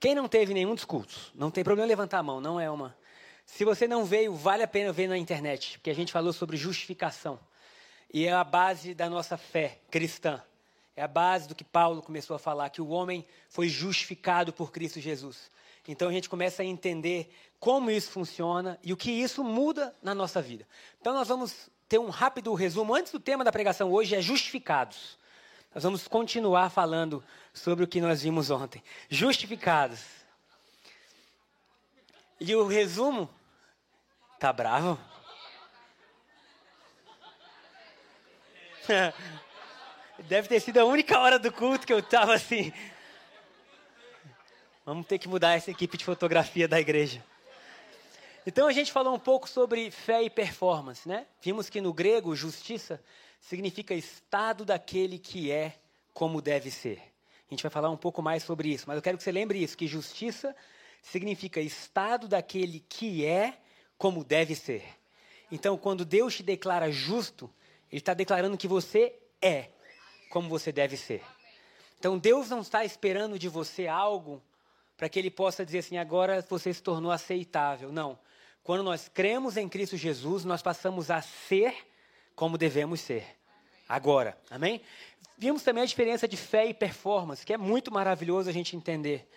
Quem não teve nenhum dos cultos? Não tem problema levantar a mão, não é uma se você não veio, vale a pena ver na internet, porque a gente falou sobre justificação. E é a base da nossa fé cristã. É a base do que Paulo começou a falar, que o homem foi justificado por Cristo Jesus. Então a gente começa a entender como isso funciona e o que isso muda na nossa vida. Então nós vamos ter um rápido resumo. Antes do tema da pregação hoje é justificados. Nós vamos continuar falando sobre o que nós vimos ontem. Justificados. E o resumo Tá bravo? Deve ter sido a única hora do culto que eu estava assim. Vamos ter que mudar essa equipe de fotografia da igreja. Então a gente falou um pouco sobre fé e performance, né? Vimos que no grego justiça significa estado daquele que é como deve ser. A gente vai falar um pouco mais sobre isso, mas eu quero que você lembre isso, que justiça significa estado daquele que é como deve ser. Então, quando Deus te declara justo, Ele está declarando que você é como você deve ser. Então, Deus não está esperando de você algo para que Ele possa dizer assim: agora você se tornou aceitável. Não. Quando nós cremos em Cristo Jesus, nós passamos a ser como devemos ser. Agora. Amém? Vimos também a diferença de fé e performance, que é muito maravilhoso a gente entender.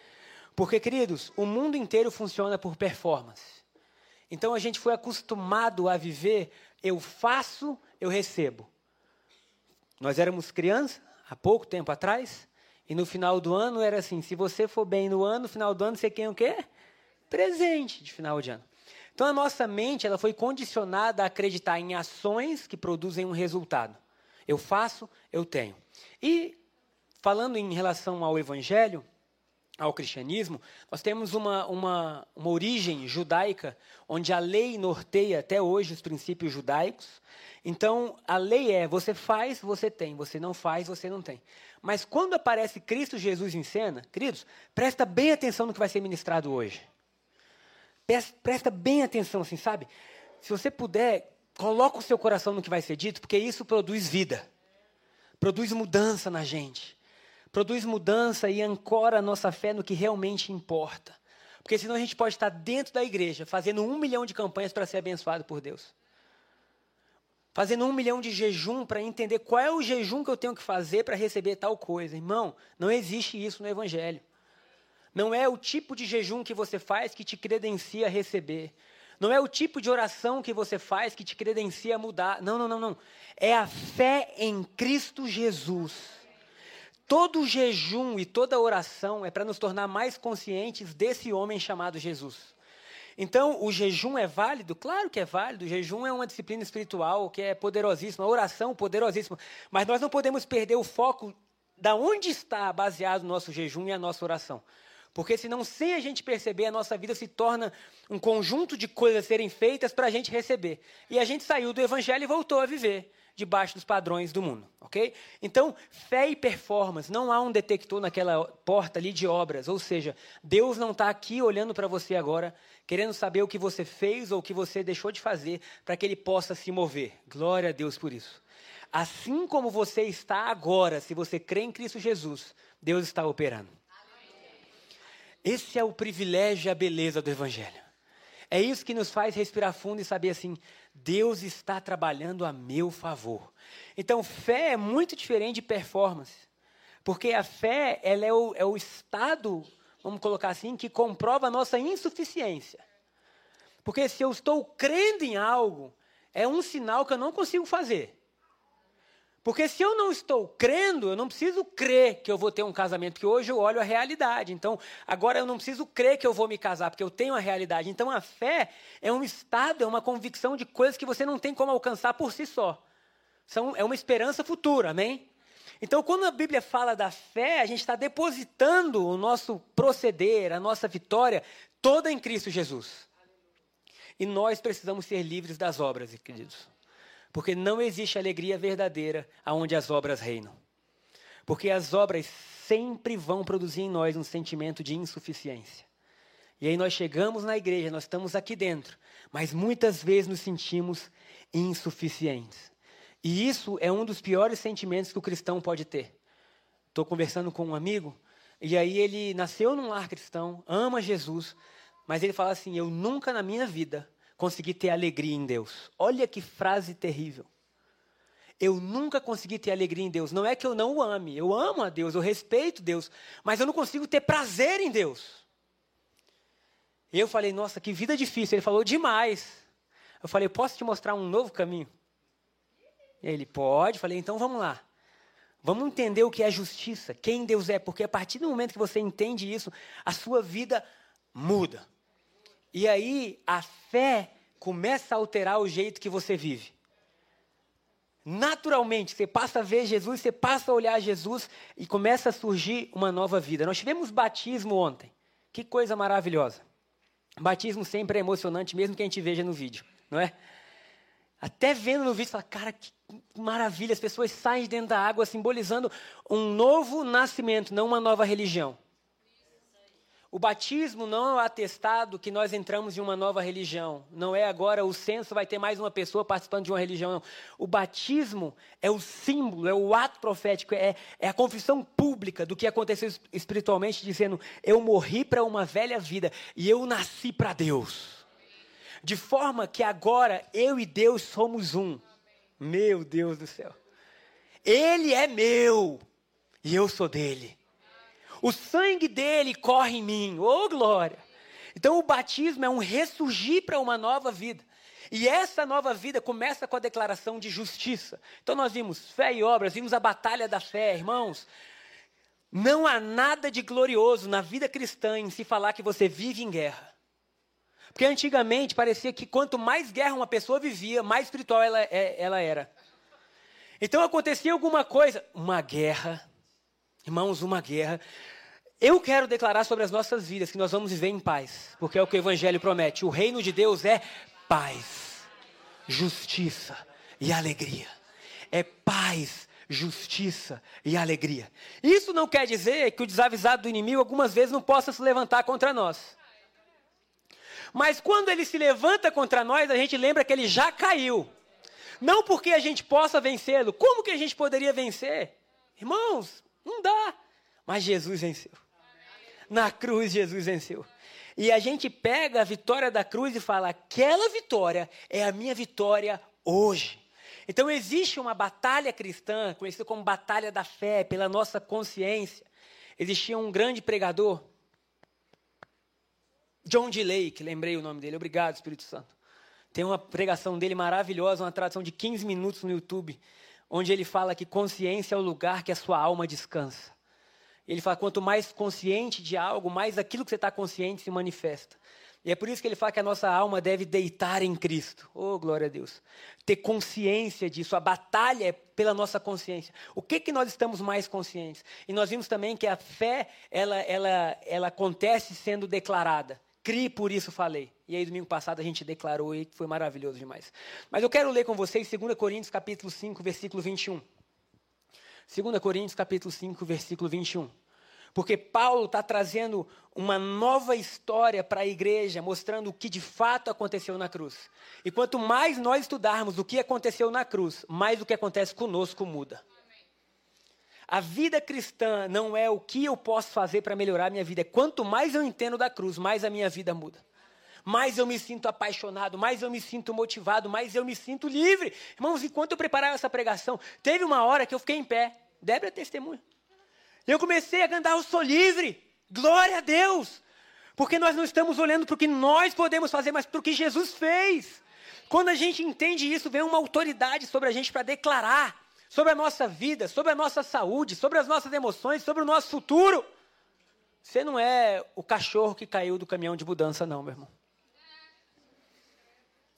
Porque, queridos, o mundo inteiro funciona por performance. Então a gente foi acostumado a viver, eu faço, eu recebo. Nós éramos crianças, há pouco tempo atrás, e no final do ano era assim: se você for bem no ano, no final do ano você quer o quê? Presente de final de ano. Então a nossa mente ela foi condicionada a acreditar em ações que produzem um resultado. Eu faço, eu tenho. E falando em relação ao evangelho, ao cristianismo, nós temos uma, uma, uma origem judaica, onde a lei norteia até hoje os princípios judaicos. Então, a lei é: você faz, você tem, você não faz, você não tem. Mas quando aparece Cristo Jesus em cena, queridos, presta bem atenção no que vai ser ministrado hoje. Presta bem atenção, assim, sabe? Se você puder, coloca o seu coração no que vai ser dito, porque isso produz vida, produz mudança na gente produz mudança e ancora a nossa fé no que realmente importa. Porque senão a gente pode estar dentro da igreja, fazendo um milhão de campanhas para ser abençoado por Deus. Fazendo um milhão de jejum para entender qual é o jejum que eu tenho que fazer para receber tal coisa. Irmão, não existe isso no Evangelho. Não é o tipo de jejum que você faz que te credencia a receber. Não é o tipo de oração que você faz que te credencia a mudar. Não, não, não, não. É a fé em Cristo Jesus Todo jejum e toda oração é para nos tornar mais conscientes desse homem chamado Jesus. Então, o jejum é válido? Claro que é válido. O jejum é uma disciplina espiritual que é poderosíssima, a oração poderosíssima. Mas nós não podemos perder o foco da onde está baseado o nosso jejum e a nossa oração. Porque senão, sem a gente perceber, a nossa vida se torna um conjunto de coisas serem feitas para a gente receber. E a gente saiu do evangelho e voltou a viver debaixo dos padrões do mundo, ok? Então, fé e performance, não há um detector naquela porta ali de obras, ou seja, Deus não está aqui olhando para você agora, querendo saber o que você fez ou o que você deixou de fazer, para que Ele possa se mover. Glória a Deus por isso. Assim como você está agora, se você crê em Cristo Jesus, Deus está operando. Esse é o privilégio e a beleza do Evangelho. É isso que nos faz respirar fundo e saber assim: Deus está trabalhando a meu favor. Então, fé é muito diferente de performance. Porque a fé ela é, o, é o estado, vamos colocar assim, que comprova a nossa insuficiência. Porque se eu estou crendo em algo, é um sinal que eu não consigo fazer. Porque se eu não estou crendo, eu não preciso crer que eu vou ter um casamento, porque hoje eu olho a realidade. Então, agora eu não preciso crer que eu vou me casar, porque eu tenho a realidade. Então, a fé é um estado, é uma convicção de coisas que você não tem como alcançar por si só. São, é uma esperança futura, amém? Então, quando a Bíblia fala da fé, a gente está depositando o nosso proceder, a nossa vitória, toda em Cristo Jesus. E nós precisamos ser livres das obras, queridos. Porque não existe alegria verdadeira aonde as obras reinam. Porque as obras sempre vão produzir em nós um sentimento de insuficiência. E aí nós chegamos na igreja, nós estamos aqui dentro, mas muitas vezes nos sentimos insuficientes. E isso é um dos piores sentimentos que o cristão pode ter. Estou conversando com um amigo, e aí ele nasceu num lar cristão, ama Jesus, mas ele fala assim: Eu nunca na minha vida consegui ter alegria em Deus. Olha que frase terrível. Eu nunca consegui ter alegria em Deus. Não é que eu não o ame, eu amo a Deus, eu respeito Deus, mas eu não consigo ter prazer em Deus. Eu falei, nossa, que vida difícil. Ele falou, demais. Eu falei, posso te mostrar um novo caminho? Ele, pode. Eu falei, então vamos lá. Vamos entender o que é justiça, quem Deus é, porque a partir do momento que você entende isso, a sua vida muda. E aí a fé começa a alterar o jeito que você vive. Naturalmente, você passa a ver Jesus, você passa a olhar Jesus e começa a surgir uma nova vida. Nós tivemos batismo ontem. Que coisa maravilhosa. Batismo sempre é emocionante, mesmo que a gente veja no vídeo, não é? Até vendo no vídeo, fala, cara, que maravilha, as pessoas saem dentro da água simbolizando um novo nascimento, não uma nova religião. O batismo não é o atestado que nós entramos em uma nova religião. Não é agora o censo vai ter mais uma pessoa participando de uma religião. Não. O batismo é o símbolo, é o ato profético, é, é a confissão pública do que aconteceu espiritualmente, dizendo: Eu morri para uma velha vida e eu nasci para Deus. De forma que agora eu e Deus somos um. Meu Deus do céu. Ele é meu e eu sou dele. O sangue dele corre em mim. Oh, glória! Então, o batismo é um ressurgir para uma nova vida. E essa nova vida começa com a declaração de justiça. Então, nós vimos fé e obras, vimos a batalha da fé, irmãos. Não há nada de glorioso na vida cristã em se falar que você vive em guerra. Porque antigamente parecia que quanto mais guerra uma pessoa vivia, mais espiritual ela, é, ela era. Então acontecia alguma coisa, uma guerra, irmãos, uma guerra. Eu quero declarar sobre as nossas vidas que nós vamos viver em paz, porque é o que o Evangelho promete. O reino de Deus é paz, justiça e alegria. É paz, justiça e alegria. Isso não quer dizer que o desavisado do inimigo algumas vezes não possa se levantar contra nós. Mas quando ele se levanta contra nós, a gente lembra que ele já caiu. Não porque a gente possa vencê-lo. Como que a gente poderia vencer? Irmãos, não dá. Mas Jesus venceu. Na cruz, Jesus venceu. E a gente pega a vitória da cruz e fala: aquela vitória é a minha vitória hoje. Então existe uma batalha cristã, conhecida como batalha da fé, pela nossa consciência. Existia um grande pregador, John D. Lake, lembrei o nome dele, obrigado, Espírito Santo. Tem uma pregação dele maravilhosa, uma tradução de 15 minutos no YouTube, onde ele fala que consciência é o lugar que a sua alma descansa. Ele fala: quanto mais consciente de algo, mais aquilo que você está consciente se manifesta. E é por isso que ele fala que a nossa alma deve deitar em Cristo. Oh, glória a Deus. Ter consciência disso. A batalha é pela nossa consciência. O que, que nós estamos mais conscientes? E nós vimos também que a fé, ela, ela, ela acontece sendo declarada. Crie, por isso falei. E aí, domingo passado, a gente declarou e foi maravilhoso demais. Mas eu quero ler com vocês 2 Coríntios, capítulo 5, versículo 21. 2 Coríntios capítulo 5, versículo 21. Porque Paulo está trazendo uma nova história para a igreja, mostrando o que de fato aconteceu na cruz. E quanto mais nós estudarmos o que aconteceu na cruz, mais o que acontece conosco muda. A vida cristã não é o que eu posso fazer para melhorar a minha vida. É quanto mais eu entendo da cruz, mais a minha vida muda. Mais eu me sinto apaixonado, mais eu me sinto motivado, mais eu me sinto livre. Irmãos, enquanto eu preparava essa pregação, teve uma hora que eu fiquei em pé. Débora é testemunha. Eu comecei a cantar, eu sou livre. Glória a Deus. Porque nós não estamos olhando para o que nós podemos fazer, mas para o que Jesus fez. Quando a gente entende isso, vem uma autoridade sobre a gente para declarar sobre a nossa vida, sobre a nossa saúde, sobre as nossas emoções, sobre o nosso futuro. Você não é o cachorro que caiu do caminhão de mudança, não, meu irmão.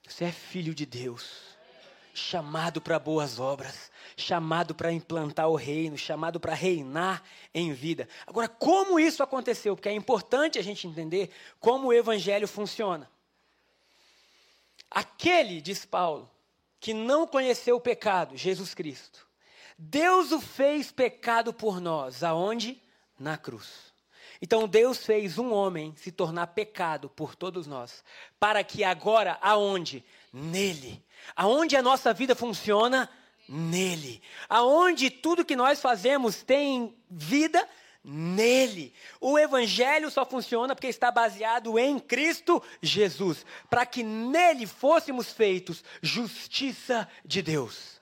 Você é filho de Deus. Chamado para boas obras, chamado para implantar o reino, chamado para reinar em vida. Agora, como isso aconteceu? Porque é importante a gente entender como o evangelho funciona. Aquele, diz Paulo, que não conheceu o pecado, Jesus Cristo, Deus o fez pecado por nós, aonde? Na cruz. Então Deus fez um homem se tornar pecado por todos nós, para que agora aonde? Nele. Aonde a nossa vida funciona? Nele. Aonde tudo que nós fazemos tem vida? Nele. O evangelho só funciona porque está baseado em Cristo Jesus, para que nele fôssemos feitos justiça de Deus.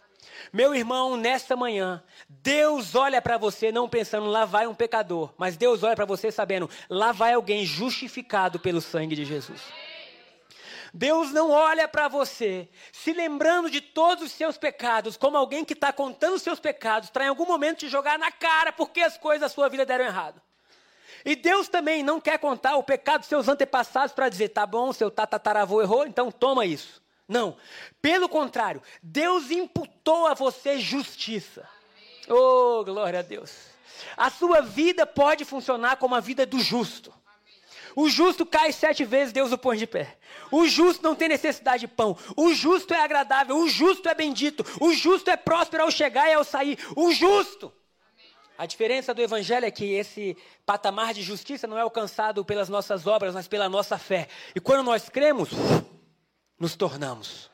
Meu irmão, nesta manhã, Deus olha para você não pensando lá vai um pecador, mas Deus olha para você sabendo lá vai alguém justificado pelo sangue de Jesus. Deus não olha para você se lembrando de todos os seus pecados, como alguém que está contando os seus pecados, para em algum momento te jogar na cara porque as coisas da sua vida deram errado. E Deus também não quer contar o pecado dos seus antepassados para dizer, tá bom, seu tataravô errou, então toma isso. Não. Pelo contrário, Deus imputou a você justiça. Oh, glória a Deus. A sua vida pode funcionar como a vida do justo. O justo cai sete vezes, Deus o põe de pé. O justo não tem necessidade de pão. O justo é agradável. O justo é bendito. O justo é próspero ao chegar e ao sair. O justo. A diferença do evangelho é que esse patamar de justiça não é alcançado pelas nossas obras, mas pela nossa fé. E quando nós cremos, nos tornamos.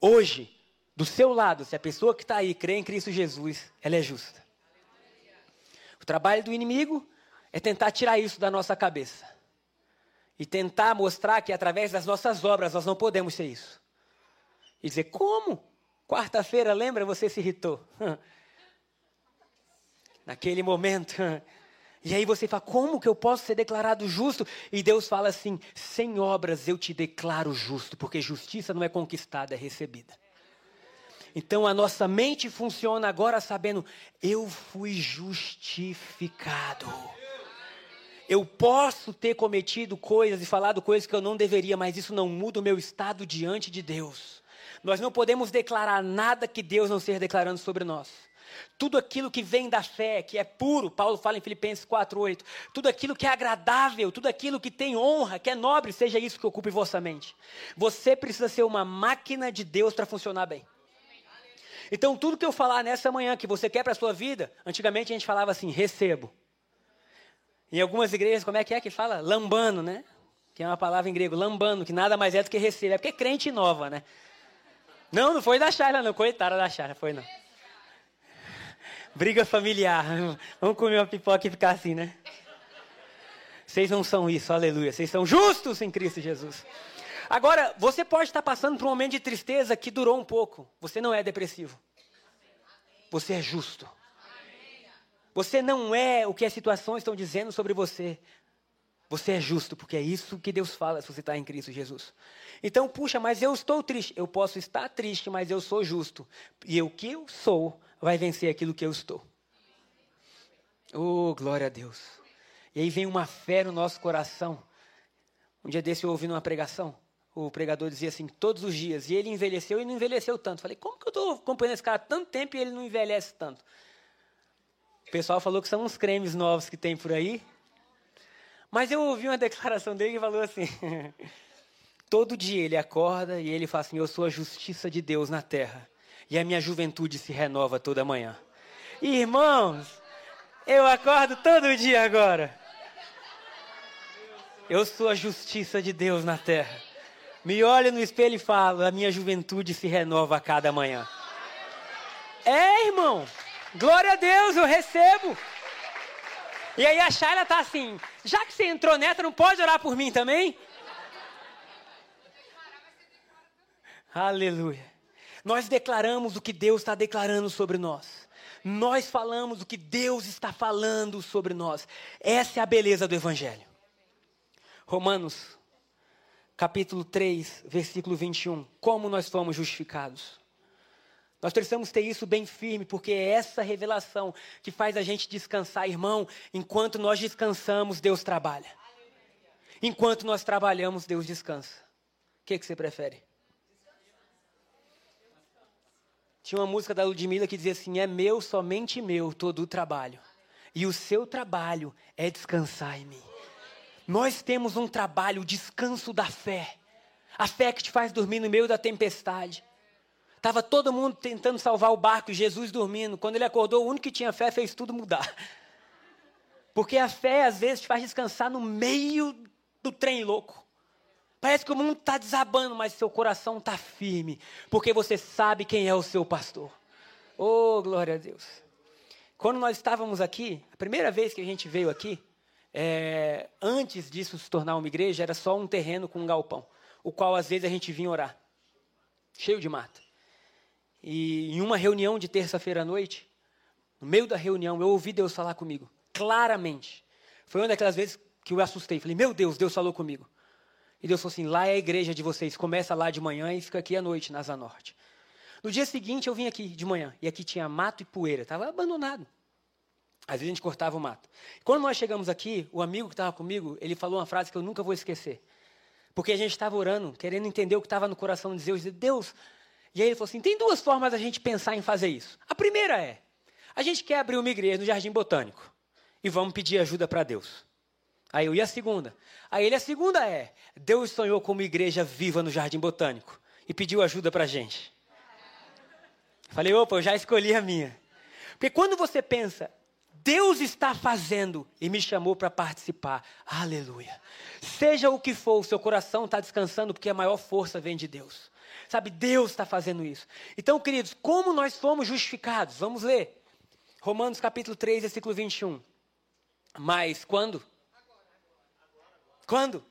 Hoje, do seu lado, se a pessoa que está aí crê em Cristo Jesus, ela é justa. O trabalho do inimigo é tentar tirar isso da nossa cabeça. E tentar mostrar que através das nossas obras nós não podemos ser isso. E dizer, como? Quarta-feira, lembra? Você se irritou. Naquele momento, e aí você fala, como que eu posso ser declarado justo? E Deus fala assim: sem obras eu te declaro justo, porque justiça não é conquistada, é recebida. Então a nossa mente funciona agora sabendo, eu fui justificado. Eu posso ter cometido coisas e falado coisas que eu não deveria, mas isso não muda o meu estado diante de Deus. Nós não podemos declarar nada que Deus não esteja declarando sobre nós. Tudo aquilo que vem da fé, que é puro, Paulo fala em Filipenses 4:8. Tudo aquilo que é agradável, tudo aquilo que tem honra, que é nobre, seja isso que ocupe vossa mente. Você precisa ser uma máquina de Deus para funcionar bem. Então, tudo que eu falar nessa manhã que você quer para a sua vida, antigamente a gente falava assim: recebo. Em algumas igrejas, como é que é que fala? Lambano, né? Que é uma palavra em grego, lambano, que nada mais é do que recebo. É porque é crente nova, né? Não, não foi da Charla, não. Coitada da Charla, foi não. Briga familiar. Vamos comer uma pipoca e ficar assim, né? Vocês não são isso, aleluia. Vocês são justos em Cristo Jesus. Agora, você pode estar passando por um momento de tristeza que durou um pouco. Você não é depressivo. Você é justo. Você não é o que as situações estão dizendo sobre você. Você é justo, porque é isso que Deus fala se você está em Cristo Jesus. Então, puxa, mas eu estou triste. Eu posso estar triste, mas eu sou justo. E o que eu sou vai vencer aquilo que eu estou. Oh, glória a Deus. E aí vem uma fé no nosso coração. Um dia desse eu ouvi numa pregação, o pregador dizia assim, todos os dias, e ele envelheceu e não envelheceu tanto. Falei, como que eu estou acompanhando esse cara há tanto tempo e ele não envelhece tanto? O pessoal falou que são uns cremes novos que tem por aí. Mas eu ouvi uma declaração dele que falou assim: todo dia ele acorda e ele fala assim: Eu sou a justiça de Deus na terra e a minha juventude se renova toda manhã. Irmãos, eu acordo todo dia agora. Eu sou a justiça de Deus na terra. Me olho no espelho e falo: a minha juventude se renova a cada manhã. É, irmão. Glória a Deus, eu recebo. E aí a Shayla tá assim: já que você entrou nessa, não pode orar por mim também? Aleluia. Nós declaramos o que Deus está declarando sobre nós. Nós falamos o que Deus está falando sobre nós. Essa é a beleza do Evangelho. Romanos, capítulo 3, versículo 21. Como nós fomos justificados. Nós precisamos ter isso bem firme, porque é essa revelação que faz a gente descansar, irmão. Enquanto nós descansamos, Deus trabalha. Enquanto nós trabalhamos, Deus descansa. O que, que você prefere? Tinha uma música da Ludmilla que dizia assim: É meu, somente meu, todo o trabalho. E o seu trabalho é descansar em mim. Nós temos um trabalho, o descanso da fé. A fé que te faz dormir no meio da tempestade. Estava todo mundo tentando salvar o barco, Jesus dormindo. Quando ele acordou, o único que tinha fé fez tudo mudar. Porque a fé, às vezes, te faz descansar no meio do trem louco. Parece que o mundo está desabando, mas seu coração está firme. Porque você sabe quem é o seu pastor. Oh, glória a Deus. Quando nós estávamos aqui, a primeira vez que a gente veio aqui, é, antes disso se tornar uma igreja, era só um terreno com um galpão, o qual às vezes a gente vinha orar, cheio de mato. E em uma reunião de terça-feira à noite, no meio da reunião, eu ouvi Deus falar comigo, claramente. Foi uma daquelas vezes que eu assustei. Falei, meu Deus, Deus falou comigo. E Deus falou assim: lá é a igreja de vocês, começa lá de manhã e fica aqui à noite, na Asa Norte. No dia seguinte, eu vim aqui de manhã, e aqui tinha mato e poeira, estava abandonado. Às vezes a gente cortava o mato. Quando nós chegamos aqui, o amigo que estava comigo, ele falou uma frase que eu nunca vou esquecer. Porque a gente estava orando, querendo entender o que estava no coração de Deus. Deus. E aí ele falou assim: tem duas formas da gente pensar em fazer isso. A primeira é: a gente quer abrir uma igreja no Jardim Botânico e vamos pedir ajuda para Deus. Aí eu, e a segunda? Aí ele, a segunda é: Deus sonhou com uma igreja viva no Jardim Botânico e pediu ajuda para a gente. Falei, opa, eu já escolhi a minha. Porque quando você pensa, Deus está fazendo e me chamou para participar. Aleluia. Seja o que for, o seu coração está descansando porque a maior força vem de Deus. Sabe, Deus está fazendo isso. Então, queridos, como nós fomos justificados? Vamos ler. Romanos capítulo 3, versículo 21. Mas quando? Quando?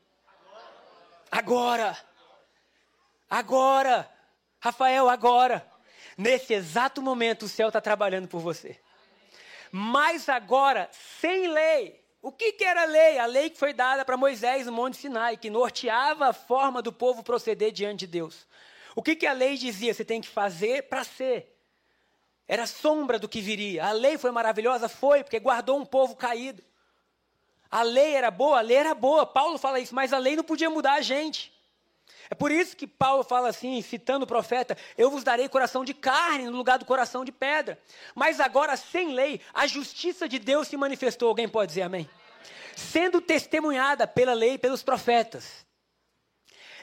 Agora. Agora. Rafael, agora. Nesse exato momento, o céu está trabalhando por você. Mas agora, sem lei. O que, que era a lei? A lei que foi dada para Moisés no Monte Sinai, que norteava a forma do povo proceder diante de Deus. O que, que a lei dizia? Você tem que fazer para ser. Era sombra do que viria. A lei foi maravilhosa? Foi, porque guardou um povo caído. A lei era boa? A lei era boa. Paulo fala isso, mas a lei não podia mudar a gente. É por isso que Paulo fala assim, citando o profeta: Eu vos darei coração de carne no lugar do coração de pedra. Mas agora, sem lei, a justiça de Deus se manifestou. Alguém pode dizer amém? Sendo testemunhada pela lei e pelos profetas.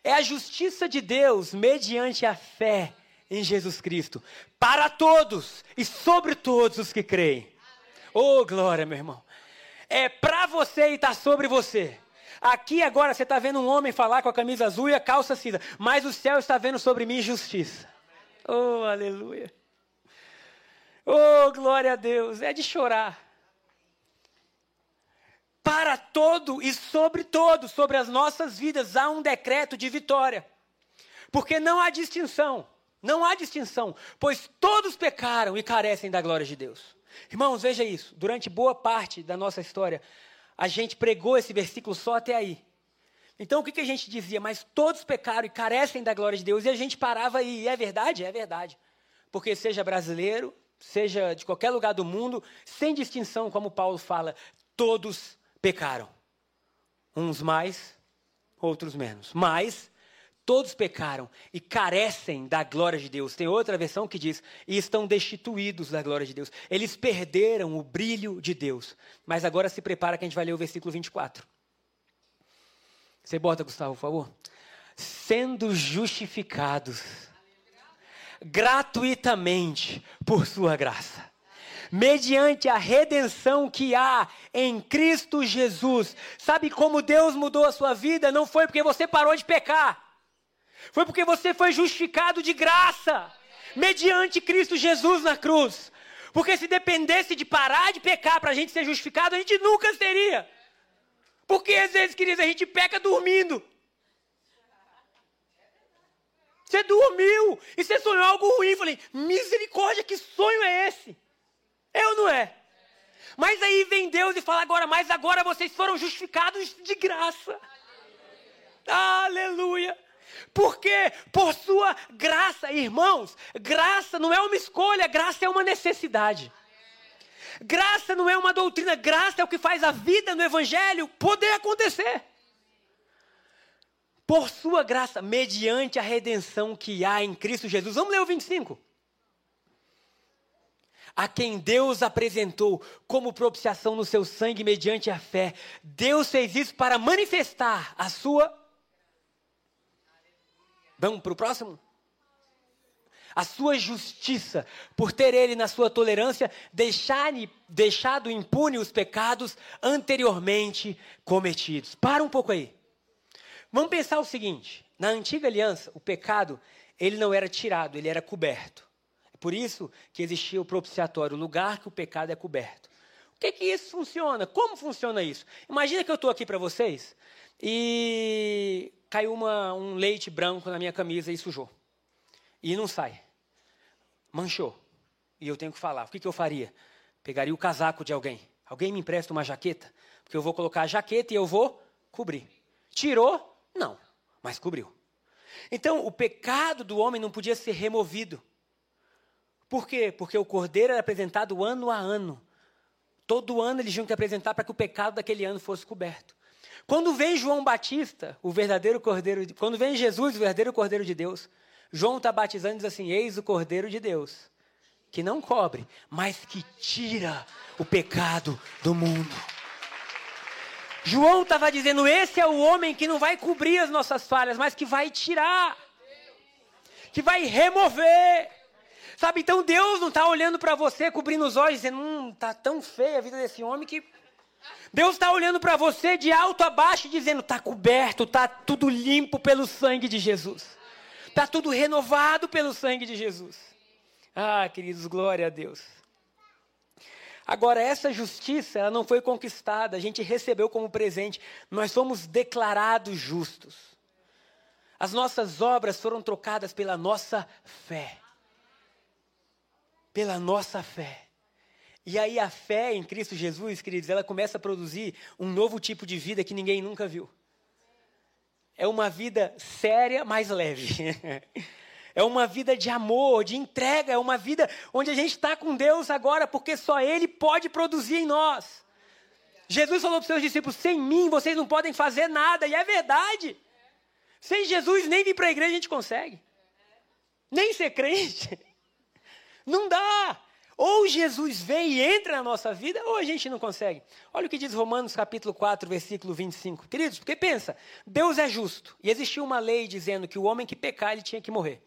É a justiça de Deus mediante a fé em Jesus Cristo, para todos e sobre todos os que creem. Oh, glória, meu irmão. É para você e está sobre você. Aqui agora você está vendo um homem falar com a camisa azul e a calça cinza, mas o céu está vendo sobre mim justiça. Oh, aleluia. Oh, glória a Deus. É de chorar. Para todo e sobre todo, sobre as nossas vidas, há um decreto de vitória. Porque não há distinção. Não há distinção. Pois todos pecaram e carecem da glória de Deus. Irmãos, veja isso. Durante boa parte da nossa história, a gente pregou esse versículo só até aí. Então o que, que a gente dizia? Mas todos pecaram e carecem da glória de Deus. E a gente parava aí. E é verdade? É verdade. Porque seja brasileiro, seja de qualquer lugar do mundo, sem distinção, como Paulo fala, todos pecaram. Uns mais, outros menos. Mas Todos pecaram e carecem da glória de Deus. Tem outra versão que diz: e estão destituídos da glória de Deus. Eles perderam o brilho de Deus. Mas agora se prepara que a gente vai ler o versículo 24. Você bota, Gustavo, por favor. Sendo justificados gratuitamente por sua graça, mediante a redenção que há em Cristo Jesus. Sabe como Deus mudou a sua vida? Não foi porque você parou de pecar. Foi porque você foi justificado de graça, mediante Cristo Jesus na cruz. Porque se dependesse de parar de pecar para a gente ser justificado, a gente nunca seria. Porque às vezes, queridos, a gente peca dormindo. Você dormiu e você sonhou algo ruim. Falei, misericórdia, que sonho é esse? É ou não é? Mas aí vem Deus e fala agora, mas agora vocês foram justificados de graça. Aleluia. Porque por sua graça, irmãos, graça não é uma escolha, graça é uma necessidade. Graça não é uma doutrina, graça é o que faz a vida no evangelho poder acontecer. Por sua graça, mediante a redenção que há em Cristo Jesus. Vamos ler o 25. A quem Deus apresentou como propiciação no seu sangue mediante a fé. Deus fez isso para manifestar a sua. Vamos para o próximo? A sua justiça, por ter ele na sua tolerância deixado impune os pecados anteriormente cometidos. Para um pouco aí. Vamos pensar o seguinte: na antiga aliança, o pecado ele não era tirado, ele era coberto. Por isso que existia o propiciatório, o lugar que o pecado é coberto. O que que isso funciona? Como funciona isso? Imagina que eu estou aqui para vocês e caiu uma, um leite branco na minha camisa e sujou. E não sai. Manchou. E eu tenho que falar. O que, que eu faria? Pegaria o casaco de alguém. Alguém me empresta uma jaqueta? Porque eu vou colocar a jaqueta e eu vou cobrir. Tirou? Não. Mas cobriu. Então, o pecado do homem não podia ser removido. Por quê? Porque o cordeiro era apresentado ano a ano. Todo ano eles tinham que apresentar para que o pecado daquele ano fosse coberto. Quando vem João Batista, o verdadeiro cordeiro, de, quando vem Jesus, o verdadeiro cordeiro de Deus, João está batizando e diz assim: Eis o cordeiro de Deus, que não cobre, mas que tira o pecado do mundo. João estava dizendo: esse é o homem que não vai cobrir as nossas falhas, mas que vai tirar, que vai remover. Sabe, então Deus não está olhando para você, cobrindo os olhos, dizendo: hum, está tão feia a vida desse homem que. Deus está olhando para você de alto a baixo, dizendo: está coberto, está tudo limpo pelo sangue de Jesus, está tudo renovado pelo sangue de Jesus. Ah, queridos, glória a Deus. Agora, essa justiça, ela não foi conquistada, a gente recebeu como presente, nós somos declarados justos. As nossas obras foram trocadas pela nossa fé. Pela nossa fé. E aí a fé em Cristo Jesus, queridos, ela começa a produzir um novo tipo de vida que ninguém nunca viu. É uma vida séria, mas leve. É uma vida de amor, de entrega, é uma vida onde a gente está com Deus agora, porque só Ele pode produzir em nós. Jesus falou para os seus discípulos: sem mim vocês não podem fazer nada, e é verdade. Sem Jesus, nem vir para a igreja a gente consegue, nem ser crente. Não dá. Ou Jesus vem e entra na nossa vida, ou a gente não consegue. Olha o que diz Romanos capítulo 4, versículo 25. Queridos, porque pensa, Deus é justo. E existia uma lei dizendo que o homem que pecar, ele tinha que morrer.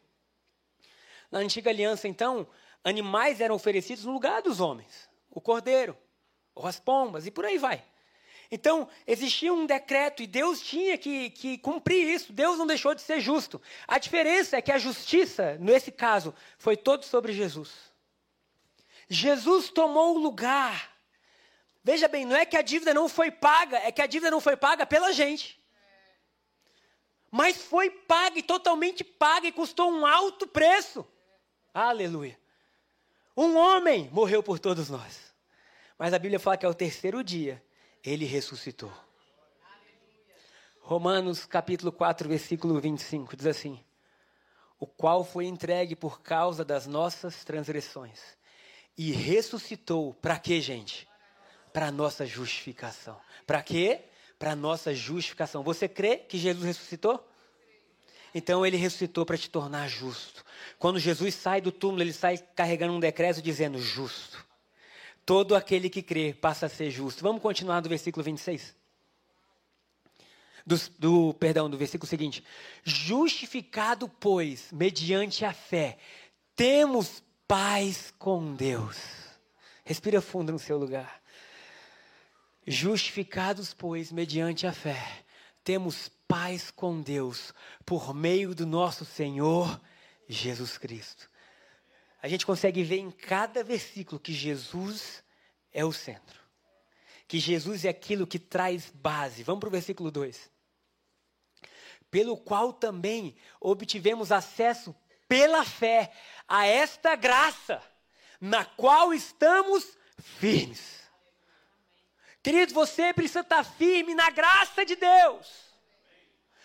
Na antiga aliança, então, animais eram oferecidos no lugar dos homens. O cordeiro, ou as pombas, e por aí vai. Então, existia um decreto e Deus tinha que, que, cumprir isso. Deus não deixou de ser justo. A diferença é que a justiça, nesse caso, foi todo sobre Jesus. Jesus tomou o lugar. Veja bem, não é que a dívida não foi paga, é que a dívida não foi paga pela gente mas foi paga e totalmente paga e custou um alto preço. Aleluia. Um homem morreu por todos nós. Mas a Bíblia fala que ao terceiro dia ele ressuscitou. Romanos capítulo 4, versículo 25 diz assim: O qual foi entregue por causa das nossas transgressões e ressuscitou para quê, gente? Para nossa justificação. Para quê? Para nossa justificação. Você crê que Jesus ressuscitou? Então ele ressuscitou para te tornar justo. Quando Jesus sai do túmulo, ele sai carregando um decreto dizendo justo. Todo aquele que crê passa a ser justo. Vamos continuar do versículo 26. Do, do, perdão, do versículo seguinte. Justificado, pois, mediante a fé, temos paz com Deus. Respira fundo no seu lugar. Justificados, pois, mediante a fé, temos paz com Deus por meio do nosso Senhor Jesus Cristo. A gente consegue ver em cada versículo que Jesus é o centro. Que Jesus é aquilo que traz base. Vamos para o versículo 2. Pelo qual também obtivemos acesso pela fé a esta graça, na qual estamos firmes. Querido, você precisa estar firme na graça de Deus.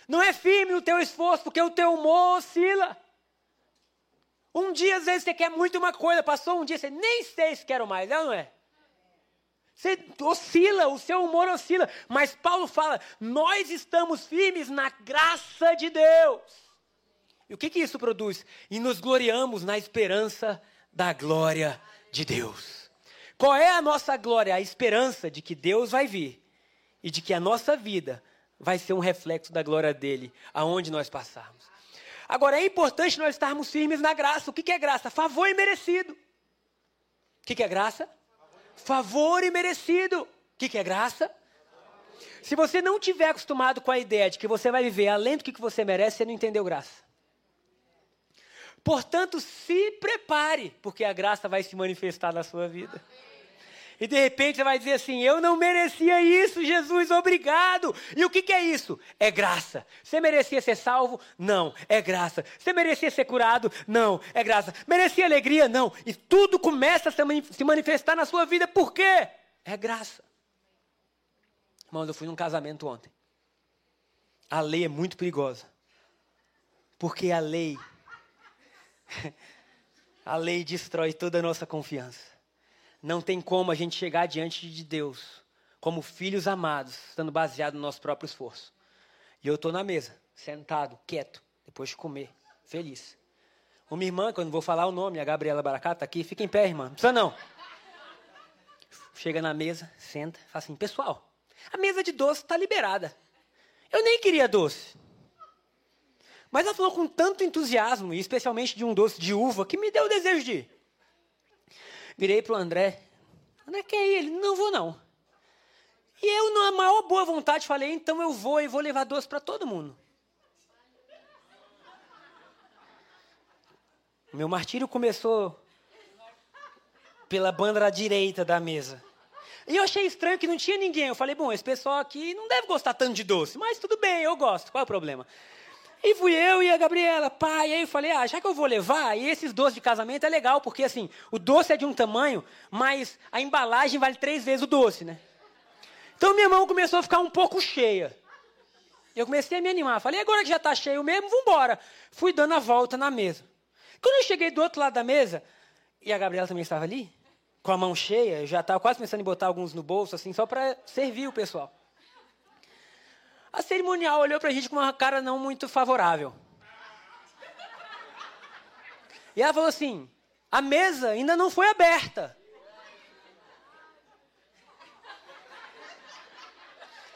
Não é firme o teu esforço, porque o teu humor oscila. Um dia, às vezes, você quer muito uma coisa, passou um dia, você nem sei se quero mais, é não é? Você oscila, o seu humor oscila. Mas Paulo fala: nós estamos firmes na graça de Deus. E o que, que isso produz? E nos gloriamos na esperança da glória de Deus. Qual é a nossa glória? A esperança de que Deus vai vir e de que a nossa vida vai ser um reflexo da glória dele aonde nós passarmos. Agora é importante nós estarmos firmes na graça. O que é graça? Favor imerecido. O que é graça? Favor imerecido. O que é graça? Se você não tiver acostumado com a ideia de que você vai viver além do que você merece, você não entendeu graça. Portanto, se prepare, porque a graça vai se manifestar na sua vida. E de repente você vai dizer assim: Eu não merecia isso, Jesus, obrigado. E o que, que, é isso? É graça. Você merecia ser salvo? Não, é graça. Você merecia ser curado? Não, é graça. Merecia alegria? Não. E tudo começa a se manifestar na sua vida, por quê? É graça. Irmãos, eu fui num casamento ontem. A lei é muito perigosa. Porque a lei a lei destrói toda a nossa confiança. Não tem como a gente chegar diante de Deus como filhos amados, estando baseado no nosso próprio esforço. E eu estou na mesa, sentado, quieto, depois de comer, feliz. Uma irmã, quando vou falar o nome, a Gabriela Baracá, está aqui, fica em pé, irmã. Não precisa não. Chega na mesa, senta, fala assim, pessoal, a mesa de doce está liberada. Eu nem queria doce. Mas ela falou com tanto entusiasmo, e especialmente de um doce de uva, que me deu o desejo de ir. Virei para o André. André, quer ir? Ele, não vou não. E eu, na maior boa vontade, falei, então eu vou e vou levar doce para todo mundo. Meu martírio começou pela banda direita da mesa. E eu achei estranho que não tinha ninguém. Eu falei, bom, esse pessoal aqui não deve gostar tanto de doce, mas tudo bem, eu gosto. Qual é o problema? E fui eu e a Gabriela, pai. E aí eu falei, ah, já que eu vou levar, e esses doces de casamento é legal, porque assim, o doce é de um tamanho, mas a embalagem vale três vezes o doce, né? Então minha mão começou a ficar um pouco cheia. Eu comecei a me animar. Falei, agora que já está cheio mesmo, vamos. Fui dando a volta na mesa. Quando eu cheguei do outro lado da mesa, e a Gabriela também estava ali, com a mão cheia, eu já estava quase pensando em botar alguns no bolso, assim, só para servir o pessoal. A cerimonial olhou para a gente com uma cara não muito favorável. E ela falou assim: a mesa ainda não foi aberta.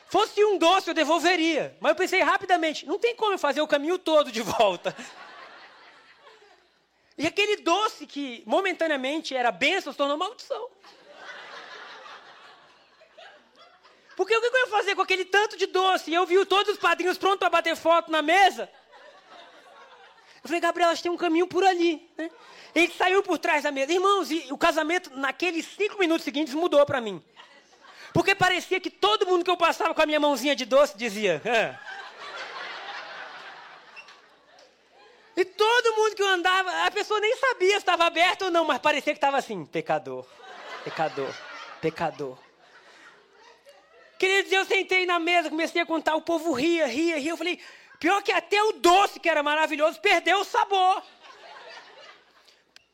Fosse um doce, eu devolveria. Mas eu pensei rapidamente: não tem como eu fazer o caminho todo de volta. E aquele doce que momentaneamente era bênção se tornou maldição. Porque o que eu ia fazer com aquele tanto de doce? E eu vi todos os padrinhos prontos para bater foto na mesa. Eu falei, Gabriela, acho que tem um caminho por ali. Né? Ele saiu por trás da mesa. Irmãos, e o casamento, naqueles cinco minutos seguintes, mudou para mim. Porque parecia que todo mundo que eu passava com a minha mãozinha de doce dizia. E todo mundo que eu andava, a pessoa nem sabia se estava aberto ou não, mas parecia que estava assim: pecador, pecador, pecador. Queridos, eu sentei na mesa, comecei a contar, o povo ria, ria, ria. Eu falei, pior que até o doce, que era maravilhoso, perdeu o sabor.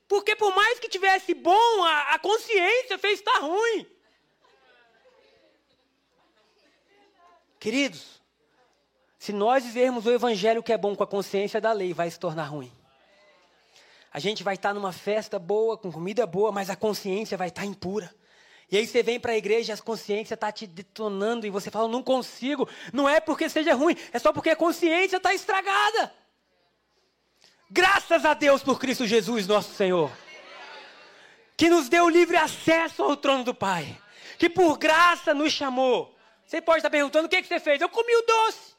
Porque por mais que tivesse bom, a, a consciência fez estar ruim. Queridos, se nós vivermos o evangelho que é bom com a consciência da lei, vai se tornar ruim. A gente vai estar numa festa boa, com comida boa, mas a consciência vai estar impura. E aí você vem para a igreja, a consciência está te detonando e você fala, não consigo. Não é porque seja ruim, é só porque a consciência está estragada. Graças a Deus por Cristo Jesus, nosso Senhor. Que nos deu livre acesso ao trono do Pai. Que por graça nos chamou. Você pode estar perguntando, o que, que você fez? Eu comi o doce.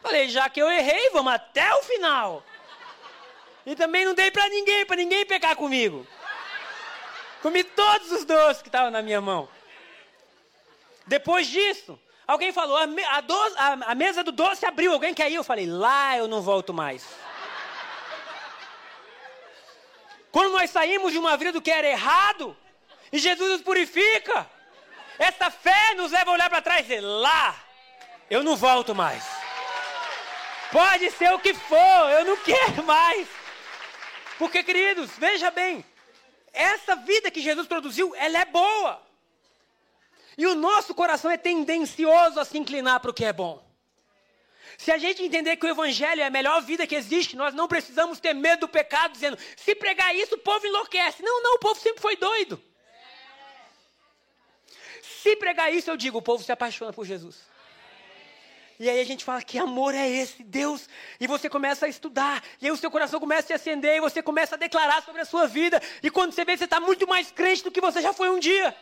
Falei, já que eu errei, vamos até o final. E também não dei para ninguém, para ninguém pecar comigo. Comi todos os doces que estavam na minha mão. Depois disso, alguém falou: a, me, a, a, a mesa do doce abriu, alguém quer ir? Eu falei: lá eu não volto mais. Quando nós saímos de uma vida do que era errado, e Jesus nos purifica, essa fé nos leva a olhar para trás e dizer: lá eu não volto mais. Pode ser o que for, eu não quero mais. Porque, queridos, veja bem, essa vida que Jesus produziu, ela é boa. E o nosso coração é tendencioso a se inclinar para o que é bom. Se a gente entender que o evangelho é a melhor vida que existe, nós não precisamos ter medo do pecado, dizendo, se pregar isso, o povo enlouquece. Não, não, o povo sempre foi doido. Se pregar isso, eu digo, o povo se apaixona por Jesus. E aí a gente fala, que amor é esse, Deus? E você começa a estudar, e aí o seu coração começa a se acender, e você começa a declarar sobre a sua vida. E quando você vê, você está muito mais crente do que você já foi um dia.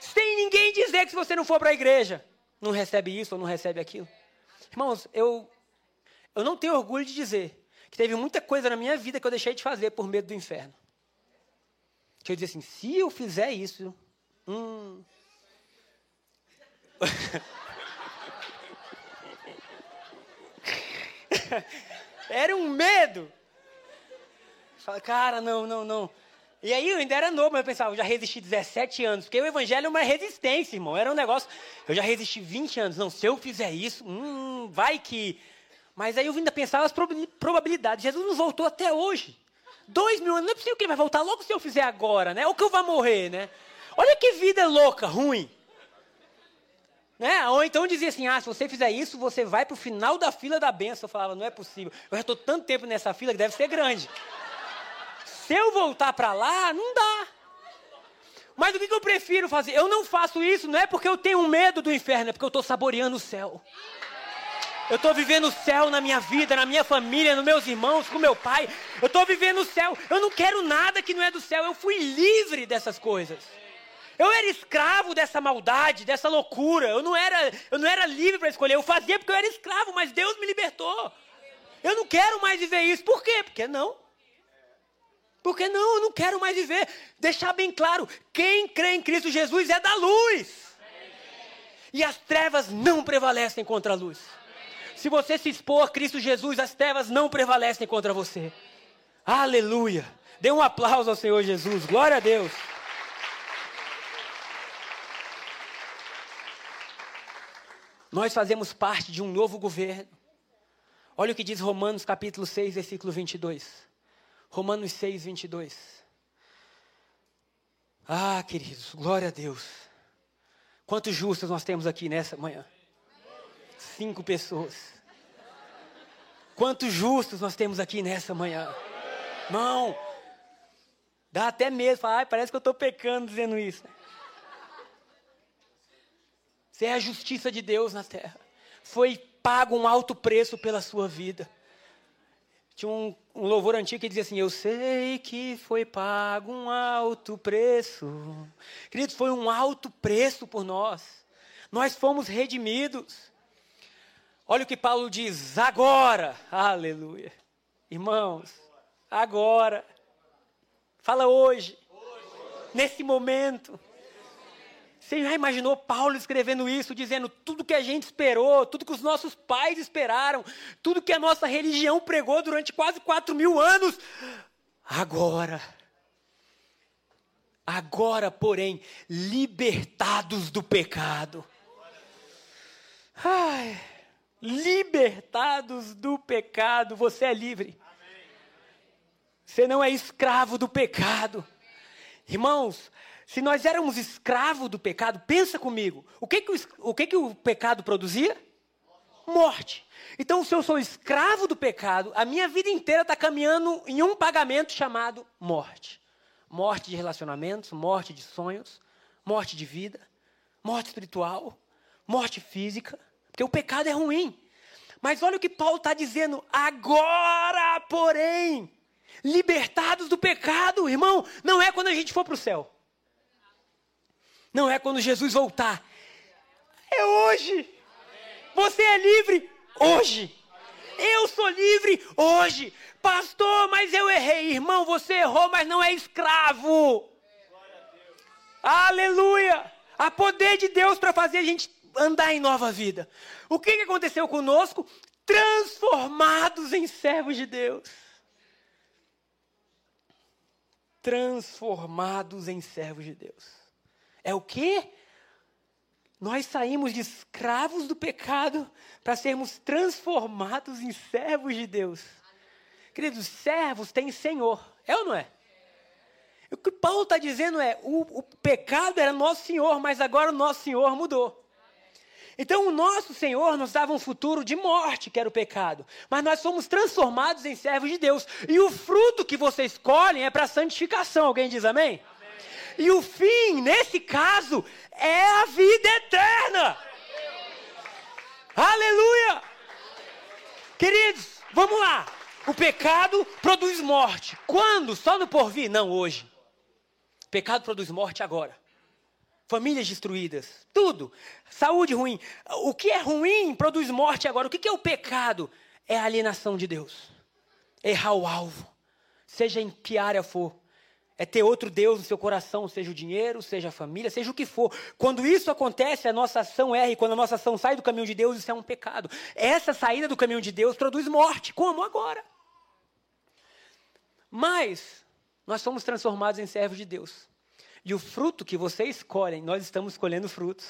Sem ninguém dizer que se você não for para a igreja, não recebe isso ou não recebe aquilo. Irmãos, eu, eu não tenho orgulho de dizer que teve muita coisa na minha vida que eu deixei de fazer por medo do inferno. Que eu dizia assim, se eu fizer isso, hum... era um medo. Fala, cara, não, não, não. E aí eu ainda era novo, mas eu pensava, eu já resisti 17 anos, porque o evangelho é uma resistência, irmão. Era um negócio. Eu já resisti 20 anos. Não, se eu fizer isso, hum, vai que. Mas aí eu ainda pensava as probabilidades. Jesus não voltou até hoje. Dois mil anos, não é possível que ele vai voltar logo se eu fizer agora, né? Ou que eu vá morrer, né? Olha que vida louca, ruim. Né? Ou então dizia assim: ah, se você fizer isso, você vai para o final da fila da benção. Eu falava: não é possível. Eu já estou tanto tempo nessa fila que deve ser grande. Se eu voltar para lá, não dá. Mas o que, que eu prefiro fazer? Eu não faço isso, não é porque eu tenho medo do inferno, é porque eu estou saboreando o céu. Eu estou vivendo o céu na minha vida, na minha família, nos meus irmãos, com meu pai. Eu estou vivendo o céu. Eu não quero nada que não é do céu. Eu fui livre dessas coisas. Eu era escravo dessa maldade, dessa loucura. Eu não era, eu não era livre para escolher. Eu fazia porque eu era escravo, mas Deus me libertou. Eu não quero mais viver isso. Por quê? Porque não. Porque não, eu não quero mais viver. Deixar bem claro: quem crê em Cristo Jesus é da luz. E as trevas não prevalecem contra a luz. Se você se expor a Cristo Jesus, as trevas não prevalecem contra você. Aleluia. Dê um aplauso ao Senhor Jesus. Glória a Deus. Nós fazemos parte de um novo governo. Olha o que diz Romanos capítulo 6, versículo 22. Romanos 6, 22. Ah, queridos, glória a Deus. Quantos justos nós temos aqui nessa manhã? Cinco pessoas. Quantos justos nós temos aqui nessa manhã? Não. Dá até medo, falar, ah, parece que eu estou pecando dizendo isso. Você é a justiça de Deus na terra. Foi pago um alto preço pela sua vida. Tinha um, um, louvor antigo que dizia assim: Eu sei que foi pago um alto preço. Queridos, foi um alto preço por nós. Nós fomos redimidos. Olha o que Paulo diz: agora. Aleluia. Irmãos, agora. Fala hoje. hoje. Nesse momento. Você já imaginou Paulo escrevendo isso, dizendo tudo que a gente esperou, tudo que os nossos pais esperaram, tudo que a nossa religião pregou durante quase quatro mil anos? Agora, agora, porém, libertados do pecado. Ai, libertados do pecado, você é livre. Você não é escravo do pecado. Irmãos, se nós éramos escravos do pecado, pensa comigo. O que, que, o, o, que, que o pecado produzia? Morte. Então, se eu sou escravo do pecado, a minha vida inteira está caminhando em um pagamento chamado morte. Morte de relacionamentos, morte de sonhos, morte de vida, morte espiritual, morte física. Porque o pecado é ruim. Mas olha o que Paulo está dizendo. Agora, porém, libertados do pecado, irmão, não é quando a gente for para o céu. Não é quando Jesus voltar. É hoje. Você é livre hoje. Eu sou livre hoje. Pastor, mas eu errei. Irmão, você errou, mas não é escravo. Aleluia. Há poder de Deus para fazer a gente andar em nova vida. O que, que aconteceu conosco? Transformados em servos de Deus. Transformados em servos de Deus. É o quê? Nós saímos de escravos do pecado para sermos transformados em servos de Deus. Queridos, servos têm senhor, é ou não é? O que Paulo está dizendo é: o, o pecado era nosso senhor, mas agora o nosso senhor mudou. Então, o nosso Senhor nos dava um futuro de morte, que era o pecado. Mas nós somos transformados em servos de Deus. E o fruto que vocês escolhem é para santificação. Alguém diz amém? amém? E o fim, nesse caso, é a vida eterna. Aleluia! Queridos, vamos lá. O pecado produz morte. Quando? Só no porvir? Não, hoje. O pecado produz morte agora famílias destruídas, tudo. Saúde ruim. O que é ruim produz morte agora. O que é o pecado? É a alienação de Deus. Errar o alvo. Seja em que área for. É ter outro Deus no seu coração, seja o dinheiro, seja a família, seja o que for. Quando isso acontece, a nossa ação erra, e quando a nossa ação sai do caminho de Deus, isso é um pecado. Essa saída do caminho de Deus produz morte. Como agora? Mas nós somos transformados em servos de Deus. E o fruto que você escolhe, nós estamos escolhendo frutos.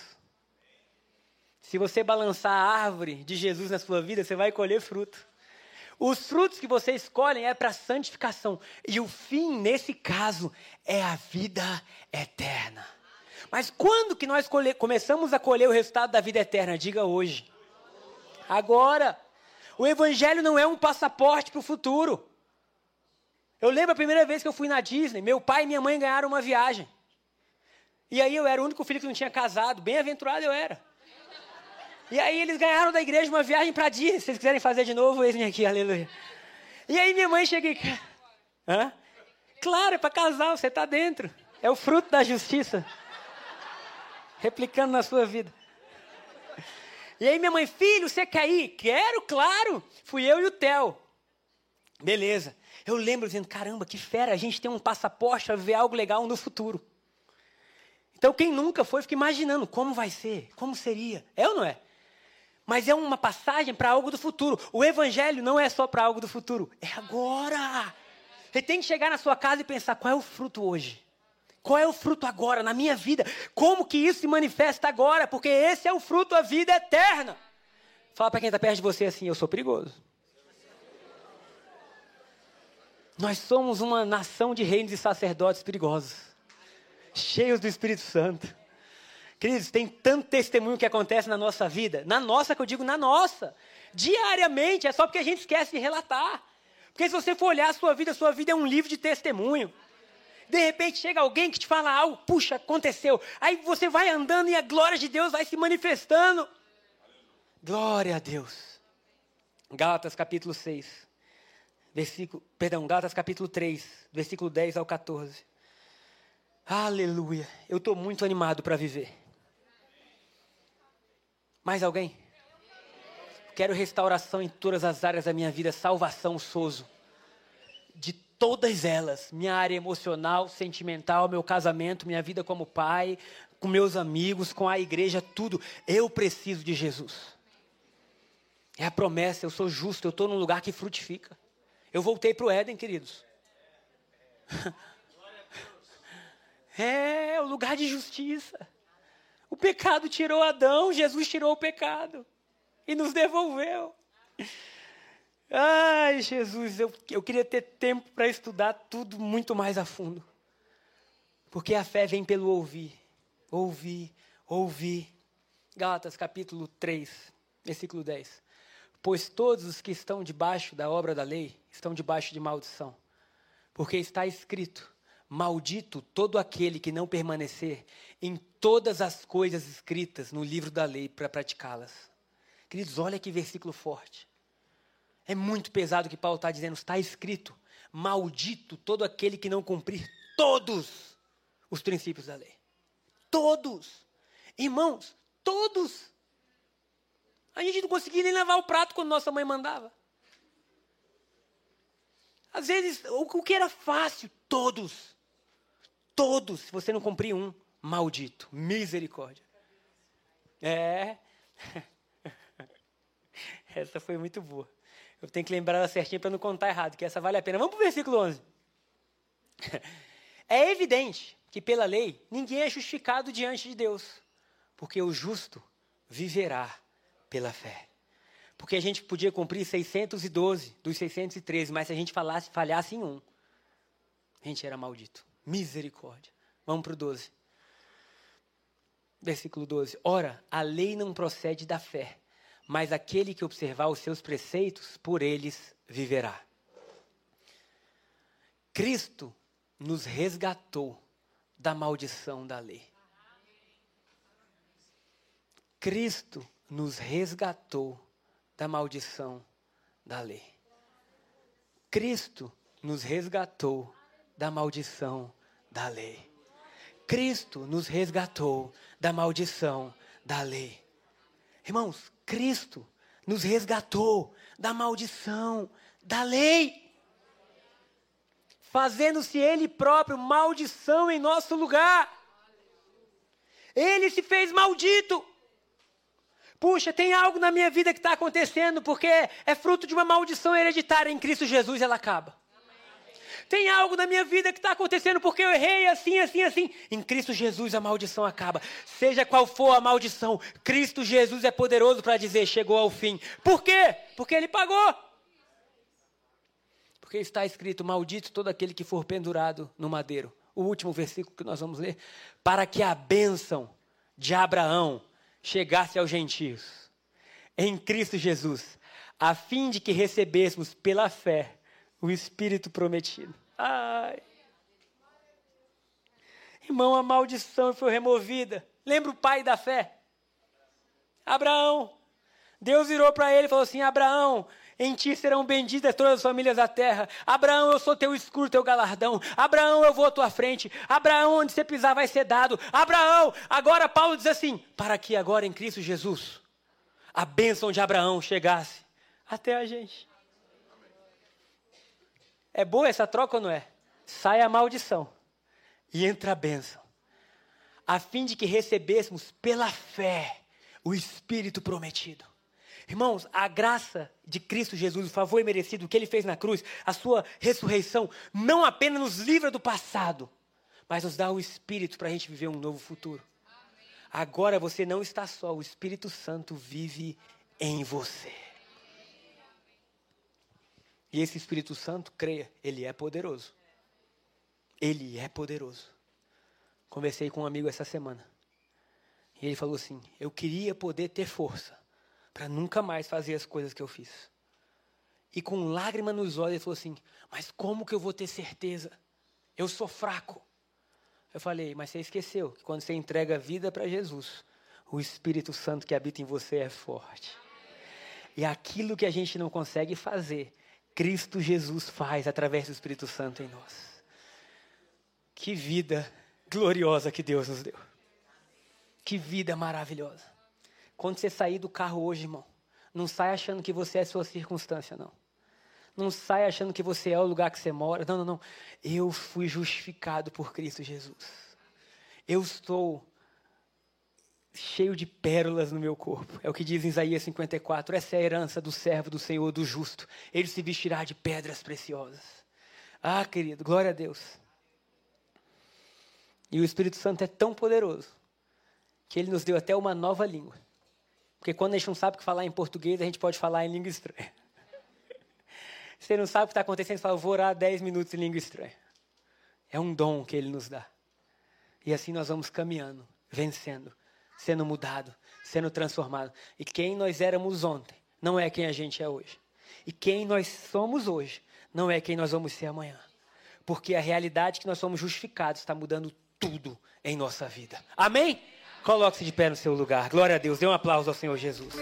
Se você balançar a árvore de Jesus na sua vida, você vai colher fruto. Os frutos que você escolhe é para santificação. E o fim, nesse caso, é a vida eterna. Mas quando que nós começamos a colher o resultado da vida eterna? Diga hoje. Agora. O evangelho não é um passaporte para o futuro. Eu lembro a primeira vez que eu fui na Disney, meu pai e minha mãe ganharam uma viagem. E aí eu era o único filho que não tinha casado, bem aventurado eu era. E aí eles ganharam da igreja uma viagem para Disney. Se vocês quiserem fazer de novo, eles aqui, aleluia. E aí minha mãe chega e... Hã? Claro, é para casal, você está dentro. É o fruto da justiça. Replicando na sua vida. E aí minha mãe, filho, você quer ir? Quero, claro. Fui eu e o Theo. Beleza. Eu lembro dizendo, caramba, que fera, a gente tem um passaporte para ver algo legal no futuro. Então, quem nunca foi, fica imaginando como vai ser, como seria. É ou não é? Mas é uma passagem para algo do futuro. O evangelho não é só para algo do futuro, é agora. Você tem que chegar na sua casa e pensar: qual é o fruto hoje? Qual é o fruto agora, na minha vida? Como que isso se manifesta agora? Porque esse é o fruto da vida eterna. Fala para quem está perto de você assim: eu sou perigoso. Nós somos uma nação de reinos e sacerdotes perigosos cheios do Espírito Santo. Queridos, tem tanto testemunho que acontece na nossa vida, na nossa, que eu digo na nossa, diariamente, é só porque a gente esquece de relatar. Porque se você for olhar a sua vida, a sua vida é um livro de testemunho. De repente chega alguém que te fala algo, puxa, aconteceu. Aí você vai andando e a glória de Deus vai se manifestando. Glória a Deus. Gálatas capítulo 6, versículo, perdão, Gálatas capítulo 3, versículo 10 ao 14. Aleluia. Eu estou muito animado para viver. Mais alguém? Quero restauração em todas as áreas da minha vida, salvação, sozo. De todas elas, minha área emocional, sentimental, meu casamento, minha vida como pai, com meus amigos, com a igreja, tudo. Eu preciso de Jesus. É a promessa, eu sou justo, eu estou num lugar que frutifica. Eu voltei para o Éden, queridos. É o lugar de justiça. O pecado tirou Adão, Jesus tirou o pecado e nos devolveu. Ai, Jesus, eu, eu queria ter tempo para estudar tudo muito mais a fundo. Porque a fé vem pelo ouvir, ouvir, ouvir. Gálatas capítulo 3, versículo 10. Pois todos os que estão debaixo da obra da lei estão debaixo de maldição. Porque está escrito: Maldito todo aquele que não permanecer em todas as coisas escritas no livro da lei para praticá-las. Queridos, olha que versículo forte. É muito pesado o que Paulo está dizendo. Está escrito: Maldito todo aquele que não cumprir todos os princípios da lei. Todos. Irmãos, todos. A gente não conseguia nem lavar o prato quando nossa mãe mandava. Às vezes, o que era fácil, todos. Todos, se você não cumprir um, maldito. Misericórdia. É. Essa foi muito boa. Eu tenho que lembrar ela certinho para não contar errado, que essa vale a pena. Vamos para o versículo 11. É evidente que pela lei ninguém é justificado diante de Deus, porque o justo viverá pela fé. Porque a gente podia cumprir 612 dos 613, mas se a gente falasse, falhasse em um, a gente era maldito. Misericórdia. Vamos para o 12. Versículo 12. Ora, a lei não procede da fé, mas aquele que observar os seus preceitos, por eles viverá. Cristo nos resgatou da maldição da lei. Cristo nos resgatou da maldição da lei. Cristo nos resgatou da maldição da lei. Cristo nos resgatou da maldição da lei. Irmãos, Cristo nos resgatou da maldição da lei. Fazendo-se Ele próprio maldição em nosso lugar. Ele se fez maldito. Puxa, tem algo na minha vida que está acontecendo porque é fruto de uma maldição hereditária em Cristo Jesus, ela acaba. Tem algo na minha vida que está acontecendo porque eu errei assim, assim, assim. Em Cristo Jesus a maldição acaba. Seja qual for a maldição, Cristo Jesus é poderoso para dizer: chegou ao fim. Por quê? Porque Ele pagou. Porque está escrito: Maldito todo aquele que for pendurado no madeiro. O último versículo que nós vamos ler. Para que a bênção de Abraão chegasse aos gentios. Em Cristo Jesus. A fim de que recebêssemos pela fé o Espírito prometido. Ai. Irmão, a maldição foi removida. Lembra o pai da fé? Abraão. Deus virou para ele e falou assim: Abraão, em ti serão benditas todas as famílias da terra. Abraão, eu sou teu escudo, teu galardão. Abraão, eu vou à tua frente. Abraão, onde você pisar vai ser dado. Abraão, agora Paulo diz assim: para que agora em Cristo Jesus a bênção de Abraão chegasse até a gente. É boa essa troca ou não é? Sai a maldição e entra a bênção, a fim de que recebêssemos pela fé o Espírito prometido. Irmãos, a graça de Cristo Jesus, o favor merecido, o que ele fez na cruz, a sua ressurreição, não apenas nos livra do passado, mas nos dá o Espírito para a gente viver um novo futuro. Agora você não está só, o Espírito Santo vive em você. E esse Espírito Santo, creia, ele é poderoso. Ele é poderoso. Conversei com um amigo essa semana. E ele falou assim: Eu queria poder ter força para nunca mais fazer as coisas que eu fiz. E com lágrima nos olhos, ele falou assim: Mas como que eu vou ter certeza? Eu sou fraco. Eu falei: Mas você esqueceu que quando você entrega a vida para Jesus, o Espírito Santo que habita em você é forte. E aquilo que a gente não consegue fazer, Cristo Jesus faz através do Espírito Santo em nós. Que vida gloriosa que Deus nos deu. Que vida maravilhosa. Quando você sair do carro hoje, irmão, não sai achando que você é sua circunstância, não. Não sai achando que você é o lugar que você mora. Não, não, não. Eu fui justificado por Cristo Jesus. Eu estou cheio de pérolas no meu corpo. É o que diz em Isaías 54. Essa é a herança do servo do Senhor, do justo. Ele se vestirá de pedras preciosas. Ah, querido, glória a Deus. E o Espírito Santo é tão poderoso que ele nos deu até uma nova língua. Porque quando a gente não sabe o que falar em português, a gente pode falar em língua estranha. Você não sabe o que está acontecendo, você fala, vou orar 10 minutos em língua estranha. É um dom que ele nos dá. E assim nós vamos caminhando, vencendo sendo mudado, sendo transformado. E quem nós éramos ontem não é quem a gente é hoje. E quem nós somos hoje não é quem nós vamos ser amanhã. Porque a realidade que nós somos justificados está mudando tudo em nossa vida. Amém? Coloque-se de pé no seu lugar. Glória a Deus. Dê um aplauso ao Senhor Jesus.